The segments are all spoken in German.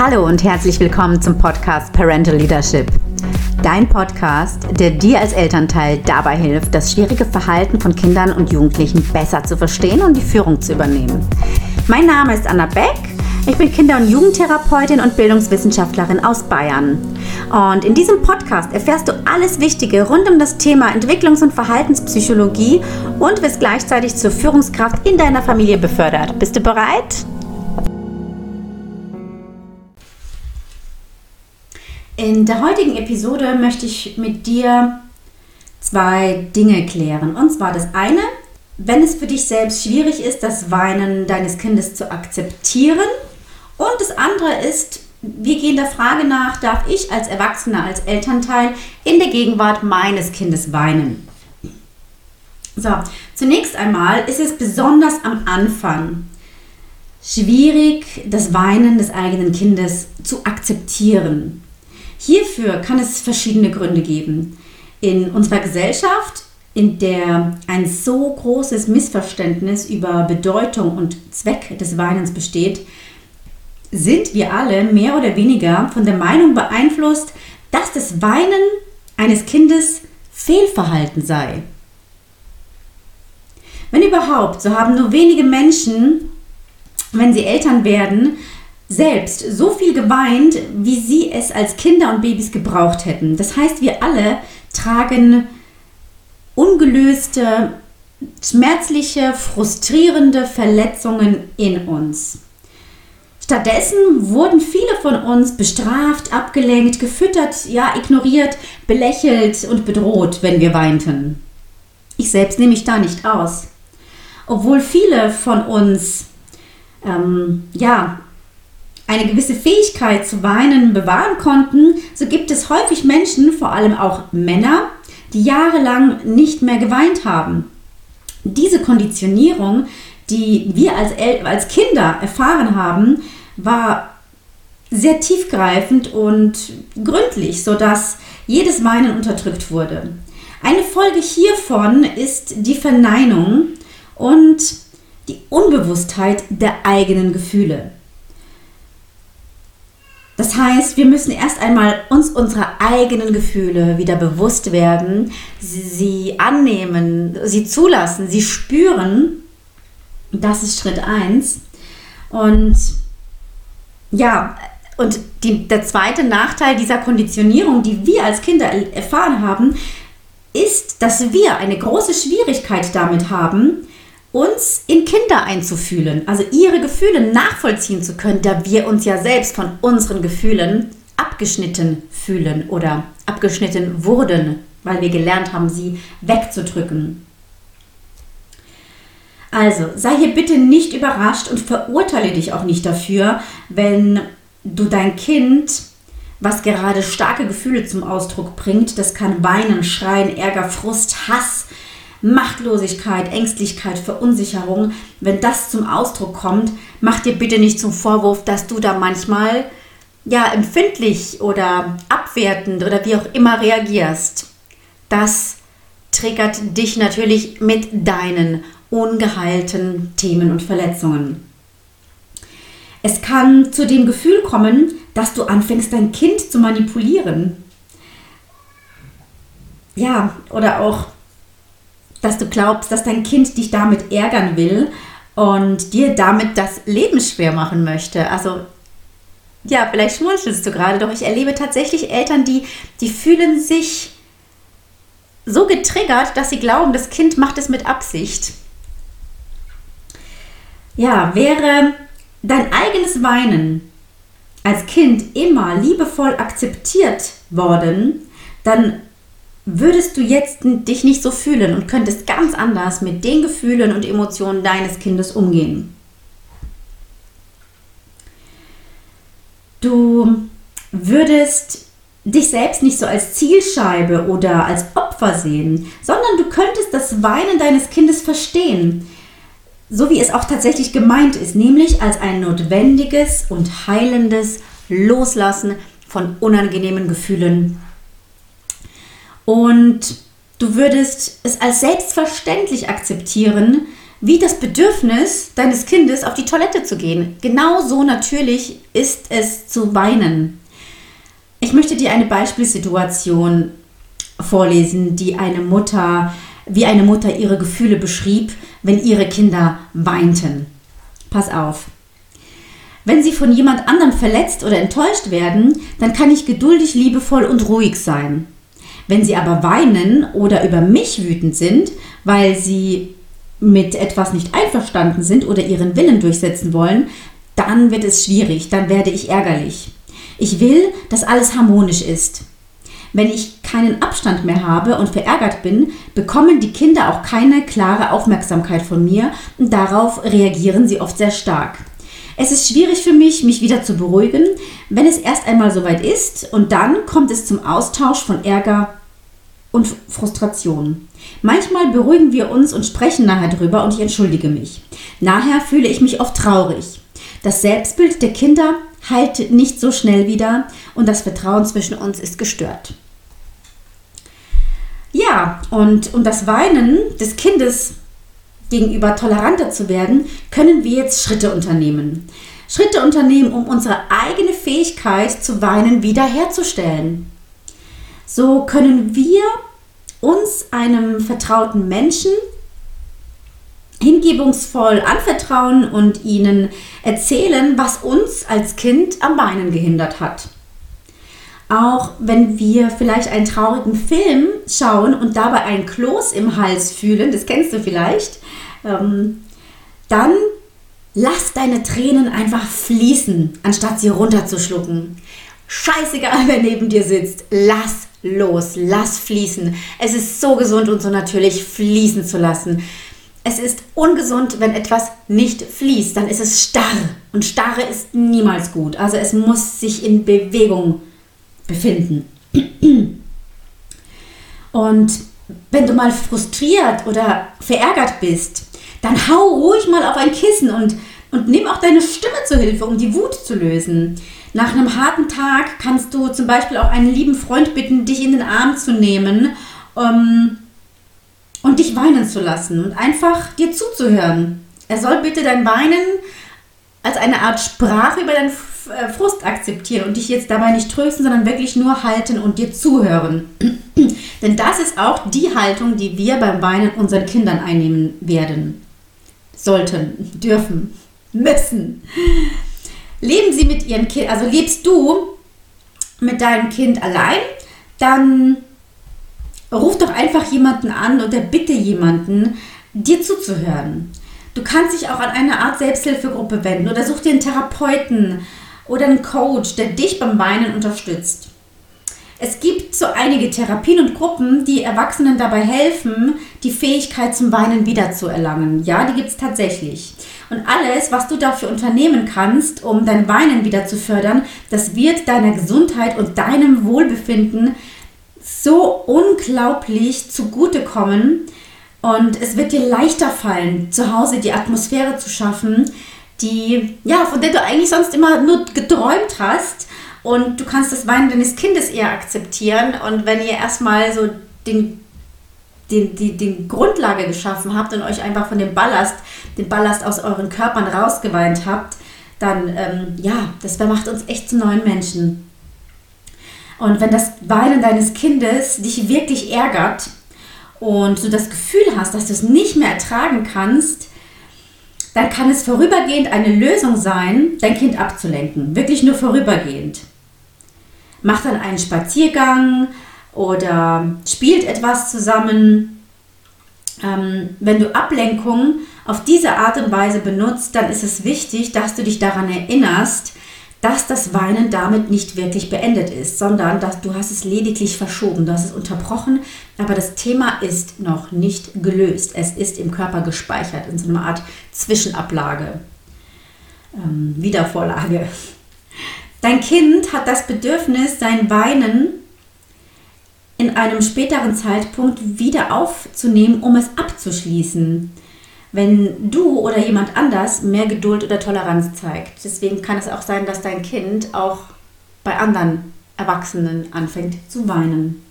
Hallo und herzlich willkommen zum Podcast Parental Leadership. Dein Podcast, der dir als Elternteil dabei hilft, das schwierige Verhalten von Kindern und Jugendlichen besser zu verstehen und die Führung zu übernehmen. Mein Name ist Anna Beck. Ich bin Kinder- und Jugendtherapeutin und Bildungswissenschaftlerin aus Bayern. Und in diesem Podcast erfährst du alles Wichtige rund um das Thema Entwicklungs- und Verhaltenspsychologie und wirst gleichzeitig zur Führungskraft in deiner Familie befördert. Bist du bereit? In der heutigen Episode möchte ich mit dir zwei Dinge klären. Und zwar das eine, wenn es für dich selbst schwierig ist, das Weinen deines Kindes zu akzeptieren. Und das andere ist, wir gehen der Frage nach, darf ich als Erwachsener, als Elternteil in der Gegenwart meines Kindes weinen? So, zunächst einmal ist es besonders am Anfang schwierig, das Weinen des eigenen Kindes zu akzeptieren. Hierfür kann es verschiedene Gründe geben. In unserer Gesellschaft, in der ein so großes Missverständnis über Bedeutung und Zweck des Weinens besteht, sind wir alle mehr oder weniger von der Meinung beeinflusst, dass das Weinen eines Kindes Fehlverhalten sei. Wenn überhaupt, so haben nur wenige Menschen, wenn sie Eltern werden, selbst so viel geweint, wie sie es als Kinder und Babys gebraucht hätten. Das heißt, wir alle tragen ungelöste, schmerzliche, frustrierende Verletzungen in uns. Stattdessen wurden viele von uns bestraft, abgelenkt, gefüttert, ja, ignoriert, belächelt und bedroht, wenn wir weinten. Ich selbst nehme mich da nicht aus. Obwohl viele von uns ähm, ja, eine gewisse Fähigkeit zu weinen bewahren konnten, so gibt es häufig Menschen, vor allem auch Männer, die jahrelang nicht mehr geweint haben. Diese Konditionierung, die wir als, El als Kinder erfahren haben, war sehr tiefgreifend und gründlich, sodass jedes Weinen unterdrückt wurde. Eine Folge hiervon ist die Verneinung und die Unbewusstheit der eigenen Gefühle. Das heißt, wir müssen erst einmal uns unserer eigenen Gefühle wieder bewusst werden, sie annehmen, sie zulassen, sie spüren. Das ist Schritt 1. Und ja, und die, der zweite Nachteil dieser Konditionierung, die wir als Kinder erfahren haben, ist, dass wir eine große Schwierigkeit damit haben, uns in Kinder einzufühlen, also ihre Gefühle nachvollziehen zu können, da wir uns ja selbst von unseren Gefühlen abgeschnitten fühlen oder abgeschnitten wurden, weil wir gelernt haben, sie wegzudrücken. Also sei hier bitte nicht überrascht und verurteile dich auch nicht dafür, wenn du dein Kind, was gerade starke Gefühle zum Ausdruck bringt, das kann Weinen, Schreien, Ärger, Frust, Hass, Machtlosigkeit, Ängstlichkeit, Verunsicherung, wenn das zum Ausdruck kommt, mach dir bitte nicht zum Vorwurf, dass du da manchmal ja empfindlich oder abwertend oder wie auch immer reagierst. Das triggert dich natürlich mit deinen ungeheilten Themen und Verletzungen. Es kann zu dem Gefühl kommen, dass du anfängst, dein Kind zu manipulieren. Ja, oder auch dass du glaubst, dass dein Kind dich damit ärgern will und dir damit das Leben schwer machen möchte. Also ja, vielleicht schmunzelst du gerade, doch ich erlebe tatsächlich Eltern, die, die fühlen sich so getriggert, dass sie glauben, das Kind macht es mit Absicht. Ja, wäre dein eigenes Weinen als Kind immer liebevoll akzeptiert worden, dann würdest du jetzt dich nicht so fühlen und könntest ganz anders mit den Gefühlen und Emotionen deines Kindes umgehen. Du würdest dich selbst nicht so als Zielscheibe oder als Opfer sehen, sondern du könntest das Weinen deines Kindes verstehen, so wie es auch tatsächlich gemeint ist, nämlich als ein notwendiges und heilendes Loslassen von unangenehmen Gefühlen und du würdest es als selbstverständlich akzeptieren, wie das Bedürfnis deines Kindes auf die Toilette zu gehen. Genauso natürlich ist es zu weinen. Ich möchte dir eine Beispielsituation vorlesen, die eine Mutter, wie eine Mutter ihre Gefühle beschrieb, wenn ihre Kinder weinten. Pass auf. Wenn sie von jemand anderem verletzt oder enttäuscht werden, dann kann ich geduldig, liebevoll und ruhig sein. Wenn sie aber weinen oder über mich wütend sind, weil sie mit etwas nicht einverstanden sind oder ihren Willen durchsetzen wollen, dann wird es schwierig, dann werde ich ärgerlich. Ich will, dass alles harmonisch ist. Wenn ich keinen Abstand mehr habe und verärgert bin, bekommen die Kinder auch keine klare Aufmerksamkeit von mir und darauf reagieren sie oft sehr stark. Es ist schwierig für mich, mich wieder zu beruhigen, wenn es erst einmal soweit ist und dann kommt es zum Austausch von Ärger und Frustration. Manchmal beruhigen wir uns und sprechen nachher drüber und ich entschuldige mich. Nachher fühle ich mich oft traurig. Das Selbstbild der Kinder heilt nicht so schnell wieder und das Vertrauen zwischen uns ist gestört. Ja, und um das Weinen des Kindes gegenüber toleranter zu werden, können wir jetzt Schritte unternehmen. Schritte unternehmen, um unsere eigene Fähigkeit zu weinen wiederherzustellen. So können wir uns einem vertrauten Menschen hingebungsvoll anvertrauen und ihnen erzählen, was uns als Kind am Weinen gehindert hat. Auch wenn wir vielleicht einen traurigen Film schauen und dabei ein Kloß im Hals fühlen, das kennst du vielleicht, ähm, dann lass deine Tränen einfach fließen, anstatt sie runterzuschlucken. Scheißegal, wer neben dir sitzt, lass los, lass fließen. Es ist so gesund und so natürlich, fließen zu lassen. Es ist ungesund, wenn etwas nicht fließt, dann ist es starr. Und starre ist niemals gut. Also es muss sich in Bewegung befinden. Und wenn du mal frustriert oder verärgert bist, dann hau ruhig mal auf ein Kissen und, und nimm auch deine Stimme zur Hilfe, um die Wut zu lösen. Nach einem harten Tag kannst du zum Beispiel auch einen lieben Freund bitten, dich in den Arm zu nehmen um, und dich weinen zu lassen und einfach dir zuzuhören. Er soll bitte dein Weinen als eine Art Sprache über deinen äh, Frust akzeptieren und dich jetzt dabei nicht trösten, sondern wirklich nur halten und dir zuhören. Denn das ist auch die Haltung, die wir beim Weinen unseren Kindern einnehmen werden. Sollten, dürfen, müssen. Leben sie mit ihrem Kind, also lebst du mit deinem Kind allein, dann ruf doch einfach jemanden an oder bitte jemanden, dir zuzuhören. Du kannst dich auch an eine Art Selbsthilfegruppe wenden oder such dir einen Therapeuten oder einen Coach, der dich beim Weinen unterstützt. Es gibt so einige Therapien und Gruppen, die Erwachsenen dabei helfen, die Fähigkeit zum Weinen wiederzuerlangen. Ja, die gibt es tatsächlich. Und alles, was du dafür unternehmen kannst, um dein Weinen wieder zu fördern, das wird deiner Gesundheit und deinem Wohlbefinden so unglaublich zugutekommen. Und es wird dir leichter fallen, zu Hause die Atmosphäre zu schaffen, die, ja, von der du eigentlich sonst immer nur geträumt hast. Und du kannst das Weinen deines Kindes eher akzeptieren. Und wenn ihr erstmal so den, den, die, den Grundlage geschaffen habt und euch einfach von dem Ballast, den Ballast aus euren Körpern rausgeweint habt, dann, ähm, ja, das macht uns echt zu neuen Menschen. Und wenn das Weinen deines Kindes dich wirklich ärgert und du das Gefühl hast, dass du es nicht mehr ertragen kannst, dann kann es vorübergehend eine Lösung sein, dein Kind abzulenken. Wirklich nur vorübergehend. Macht dann einen Spaziergang oder spielt etwas zusammen. Ähm, wenn du Ablenkung auf diese Art und Weise benutzt, dann ist es wichtig, dass du dich daran erinnerst, dass das Weinen damit nicht wirklich beendet ist, sondern dass du hast es lediglich verschoben, du hast es unterbrochen, aber das Thema ist noch nicht gelöst. Es ist im Körper gespeichert in so einer Art Zwischenablage, ähm, Wiedervorlage. Dein Kind hat das Bedürfnis, sein Weinen in einem späteren Zeitpunkt wieder aufzunehmen, um es abzuschließen wenn du oder jemand anders mehr Geduld oder Toleranz zeigt. Deswegen kann es auch sein, dass dein Kind auch bei anderen Erwachsenen anfängt zu weinen,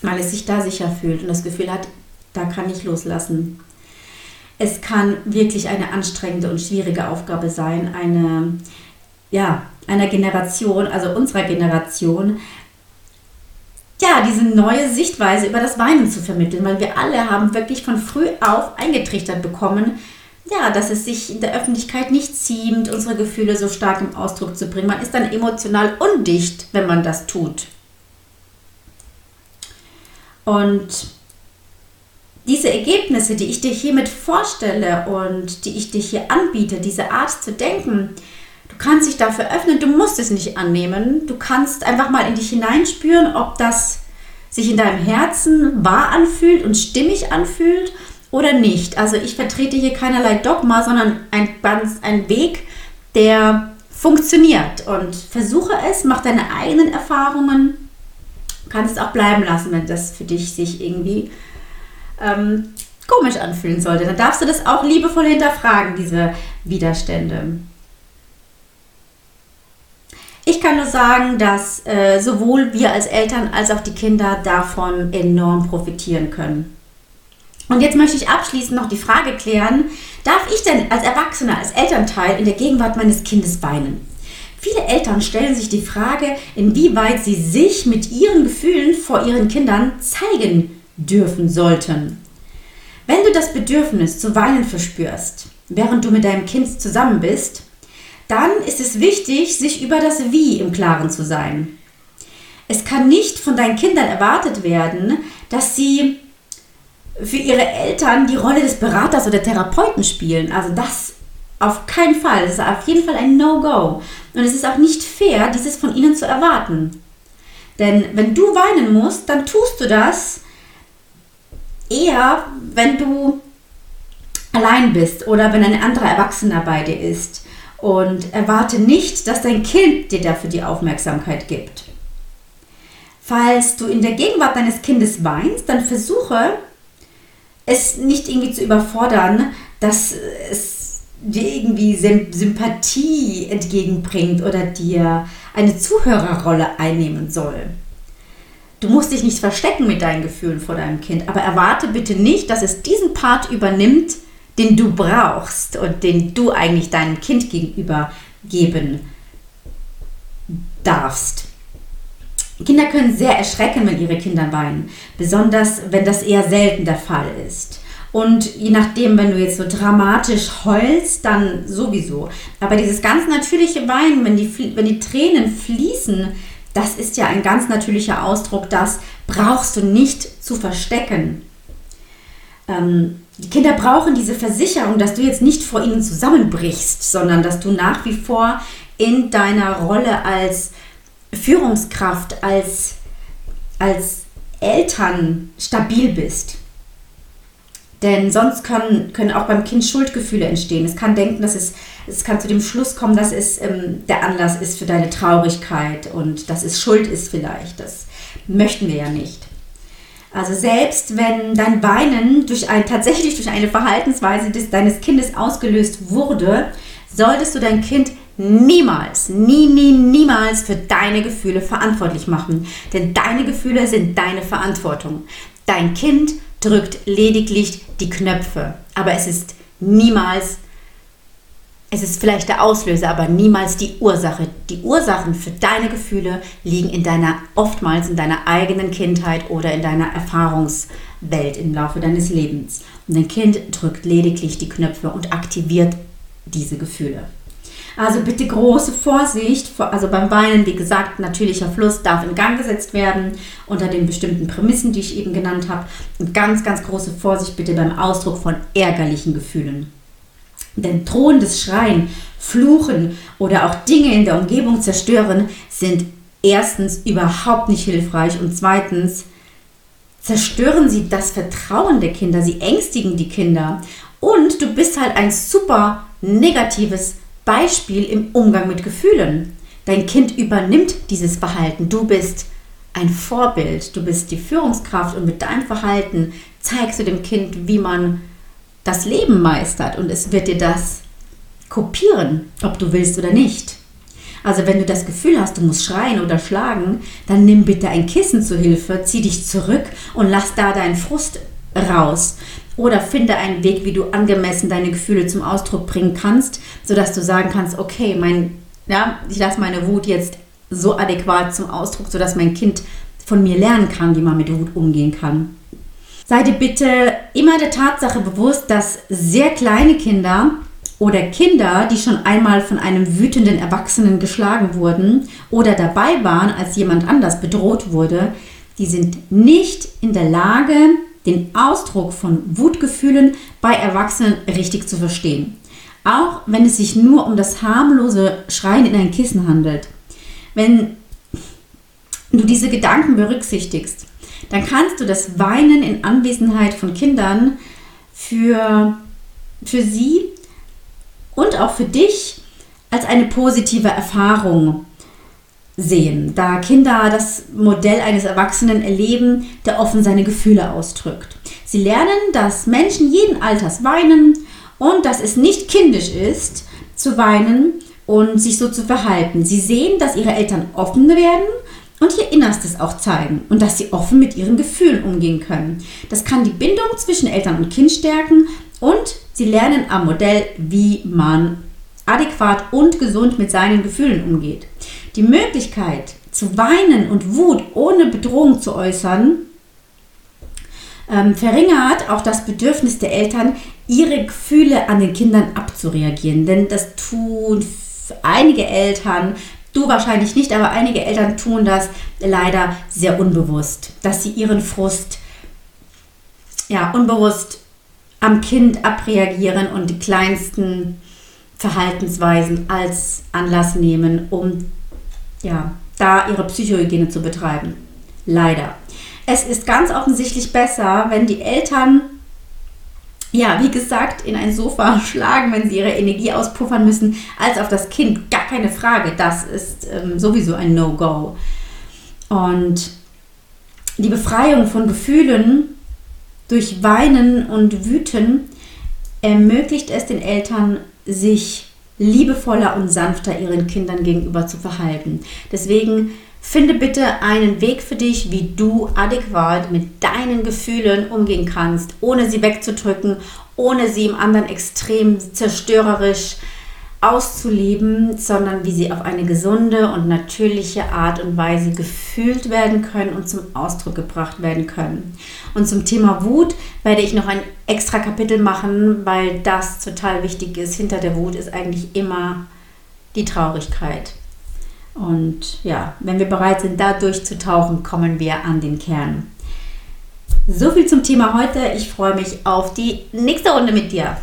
weil es sich da sicher fühlt und das Gefühl hat, da kann ich loslassen. es kann wirklich eine anstrengende und schwierige Aufgabe sein, eine, ja, einer Generation, also unserer Generation, ja, diese neue Sichtweise über das Weinen zu vermitteln, weil wir alle haben wirklich von früh auf eingetrichtert bekommen, ja, dass es sich in der Öffentlichkeit nicht ziemt, unsere Gefühle so stark im Ausdruck zu bringen. Man ist dann emotional undicht, wenn man das tut. Und diese Ergebnisse, die ich dir hiermit vorstelle und die ich dir hier anbiete, diese Art zu denken, du kannst dich dafür öffnen, du musst es nicht annehmen. Du kannst einfach mal in dich hineinspüren, ob das sich in deinem Herzen wahr anfühlt und stimmig anfühlt oder nicht. Also ich vertrete hier keinerlei Dogma, sondern ein, ganz, ein Weg, der funktioniert. Und versuche es, mach deine eigenen Erfahrungen. Du kannst es auch bleiben lassen, wenn das für dich sich irgendwie ähm, komisch anfühlen sollte. Dann darfst du das auch liebevoll hinterfragen, diese Widerstände. Ich kann nur sagen, dass äh, sowohl wir als Eltern als auch die Kinder davon enorm profitieren können. Und jetzt möchte ich abschließend noch die Frage klären, darf ich denn als Erwachsener, als Elternteil in der Gegenwart meines Kindes weinen? Viele Eltern stellen sich die Frage, inwieweit sie sich mit ihren Gefühlen vor ihren Kindern zeigen dürfen sollten. Wenn du das Bedürfnis zu weinen verspürst, während du mit deinem Kind zusammen bist, dann ist es wichtig, sich über das Wie im Klaren zu sein. Es kann nicht von deinen Kindern erwartet werden, dass sie für ihre Eltern die Rolle des Beraters oder Therapeuten spielen. Also das auf keinen Fall. Das ist auf jeden Fall ein No-Go. Und es ist auch nicht fair, dieses von ihnen zu erwarten. Denn wenn du weinen musst, dann tust du das eher, wenn du allein bist oder wenn ein anderer Erwachsener bei dir ist. Und erwarte nicht, dass dein Kind dir dafür die Aufmerksamkeit gibt. Falls du in der Gegenwart deines Kindes weinst, dann versuche es nicht irgendwie zu überfordern, dass es dir irgendwie Sympathie entgegenbringt oder dir eine Zuhörerrolle einnehmen soll. Du musst dich nicht verstecken mit deinen Gefühlen vor deinem Kind, aber erwarte bitte nicht, dass es diesen Part übernimmt, den du brauchst und den du eigentlich deinem Kind gegenüber geben darfst. Kinder können sehr erschrecken, wenn ihre Kinder weinen, besonders wenn das eher selten der Fall ist. Und je nachdem, wenn du jetzt so dramatisch heulst, dann sowieso. Aber dieses ganz natürliche Weinen, wenn die, wenn die Tränen fließen, das ist ja ein ganz natürlicher Ausdruck, das brauchst du nicht zu verstecken. Ähm, die Kinder brauchen diese Versicherung, dass du jetzt nicht vor ihnen zusammenbrichst, sondern dass du nach wie vor in deiner Rolle als Führungskraft, als, als Eltern stabil bist. Denn sonst können, können auch beim Kind Schuldgefühle entstehen. Es kann denken, dass es, es kann zu dem Schluss kommen, dass es ähm, der Anlass ist für deine Traurigkeit und dass es Schuld ist vielleicht. Das möchten wir ja nicht. Also selbst wenn dein Weinen durch ein, tatsächlich durch eine Verhaltensweise des, deines Kindes ausgelöst wurde, solltest du dein Kind niemals, nie, nie, niemals für deine Gefühle verantwortlich machen. Denn deine Gefühle sind deine Verantwortung. Dein Kind drückt lediglich die Knöpfe, aber es ist niemals, es ist vielleicht der Auslöser, aber niemals die Ursache. Die Ursachen für deine Gefühle liegen in deiner, oftmals in deiner eigenen Kindheit oder in deiner Erfahrungswelt im Laufe deines Lebens. Und dein Kind drückt lediglich die Knöpfe und aktiviert diese Gefühle. Also bitte große Vorsicht, also beim Weinen, wie gesagt, natürlicher Fluss darf in Gang gesetzt werden unter den bestimmten Prämissen, die ich eben genannt habe. Und ganz, ganz große Vorsicht bitte beim Ausdruck von ärgerlichen Gefühlen. Denn drohendes Schreien, Fluchen oder auch Dinge in der Umgebung zerstören sind erstens überhaupt nicht hilfreich und zweitens zerstören sie das Vertrauen der Kinder, sie ängstigen die Kinder und du bist halt ein super negatives Beispiel im Umgang mit Gefühlen. Dein Kind übernimmt dieses Verhalten. Du bist ein Vorbild, du bist die Führungskraft und mit deinem Verhalten zeigst du dem Kind, wie man das Leben meistert und es wird dir das kopieren, ob du willst oder nicht. Also wenn du das Gefühl hast, du musst schreien oder schlagen, dann nimm bitte ein Kissen zu Hilfe, zieh dich zurück und lass da deinen Frust raus. Oder finde einen Weg, wie du angemessen deine Gefühle zum Ausdruck bringen kannst, sodass du sagen kannst, okay, mein, ja, ich lasse meine Wut jetzt so adäquat zum Ausdruck, sodass mein Kind von mir lernen kann, wie man mit Wut umgehen kann. Sei dir bitte immer der Tatsache bewusst, dass sehr kleine Kinder oder Kinder, die schon einmal von einem wütenden Erwachsenen geschlagen wurden oder dabei waren, als jemand anders bedroht wurde, die sind nicht in der Lage, den Ausdruck von Wutgefühlen bei Erwachsenen richtig zu verstehen. Auch wenn es sich nur um das harmlose Schreien in ein Kissen handelt. Wenn du diese Gedanken berücksichtigst, dann kannst du das Weinen in Anwesenheit von Kindern für, für sie und auch für dich als eine positive Erfahrung sehen, da Kinder das Modell eines Erwachsenen erleben, der offen seine Gefühle ausdrückt. Sie lernen, dass Menschen jeden Alters weinen und dass es nicht kindisch ist, zu weinen und sich so zu verhalten. Sie sehen, dass ihre Eltern offen werden und ihr Innerstes auch zeigen und dass sie offen mit ihren Gefühlen umgehen können. Das kann die Bindung zwischen Eltern und Kind stärken und sie lernen am Modell, wie man adäquat und gesund mit seinen Gefühlen umgeht. Die Möglichkeit zu weinen und Wut ohne Bedrohung zu äußern, ähm, verringert auch das Bedürfnis der Eltern, ihre Gefühle an den Kindern abzureagieren. Denn das tun einige Eltern, du wahrscheinlich nicht, aber einige Eltern tun das leider sehr unbewusst, dass sie ihren Frust ja unbewusst am Kind abreagieren und die kleinsten Verhaltensweisen als Anlass nehmen, um ja, da ihre Psychohygiene zu betreiben. Leider. Es ist ganz offensichtlich besser, wenn die Eltern, ja, wie gesagt, in ein Sofa schlagen, wenn sie ihre Energie auspuffern müssen, als auf das Kind. Gar keine Frage. Das ist ähm, sowieso ein No-Go. Und die Befreiung von Gefühlen durch Weinen und Wüten ermöglicht es den Eltern, sich liebevoller und sanfter ihren Kindern gegenüber zu verhalten. Deswegen finde bitte einen Weg für dich, wie du adäquat mit deinen Gefühlen umgehen kannst, ohne sie wegzudrücken, ohne sie im anderen extrem zerstörerisch auszuleben, sondern wie sie auf eine gesunde und natürliche Art und Weise gefühlt werden können und zum Ausdruck gebracht werden können. Und zum Thema Wut werde ich noch ein extra Kapitel machen, weil das total wichtig ist. Hinter der Wut ist eigentlich immer die Traurigkeit. Und ja, wenn wir bereit sind, da durchzutauchen, kommen wir an den Kern. So viel zum Thema heute. Ich freue mich auf die nächste Runde mit dir.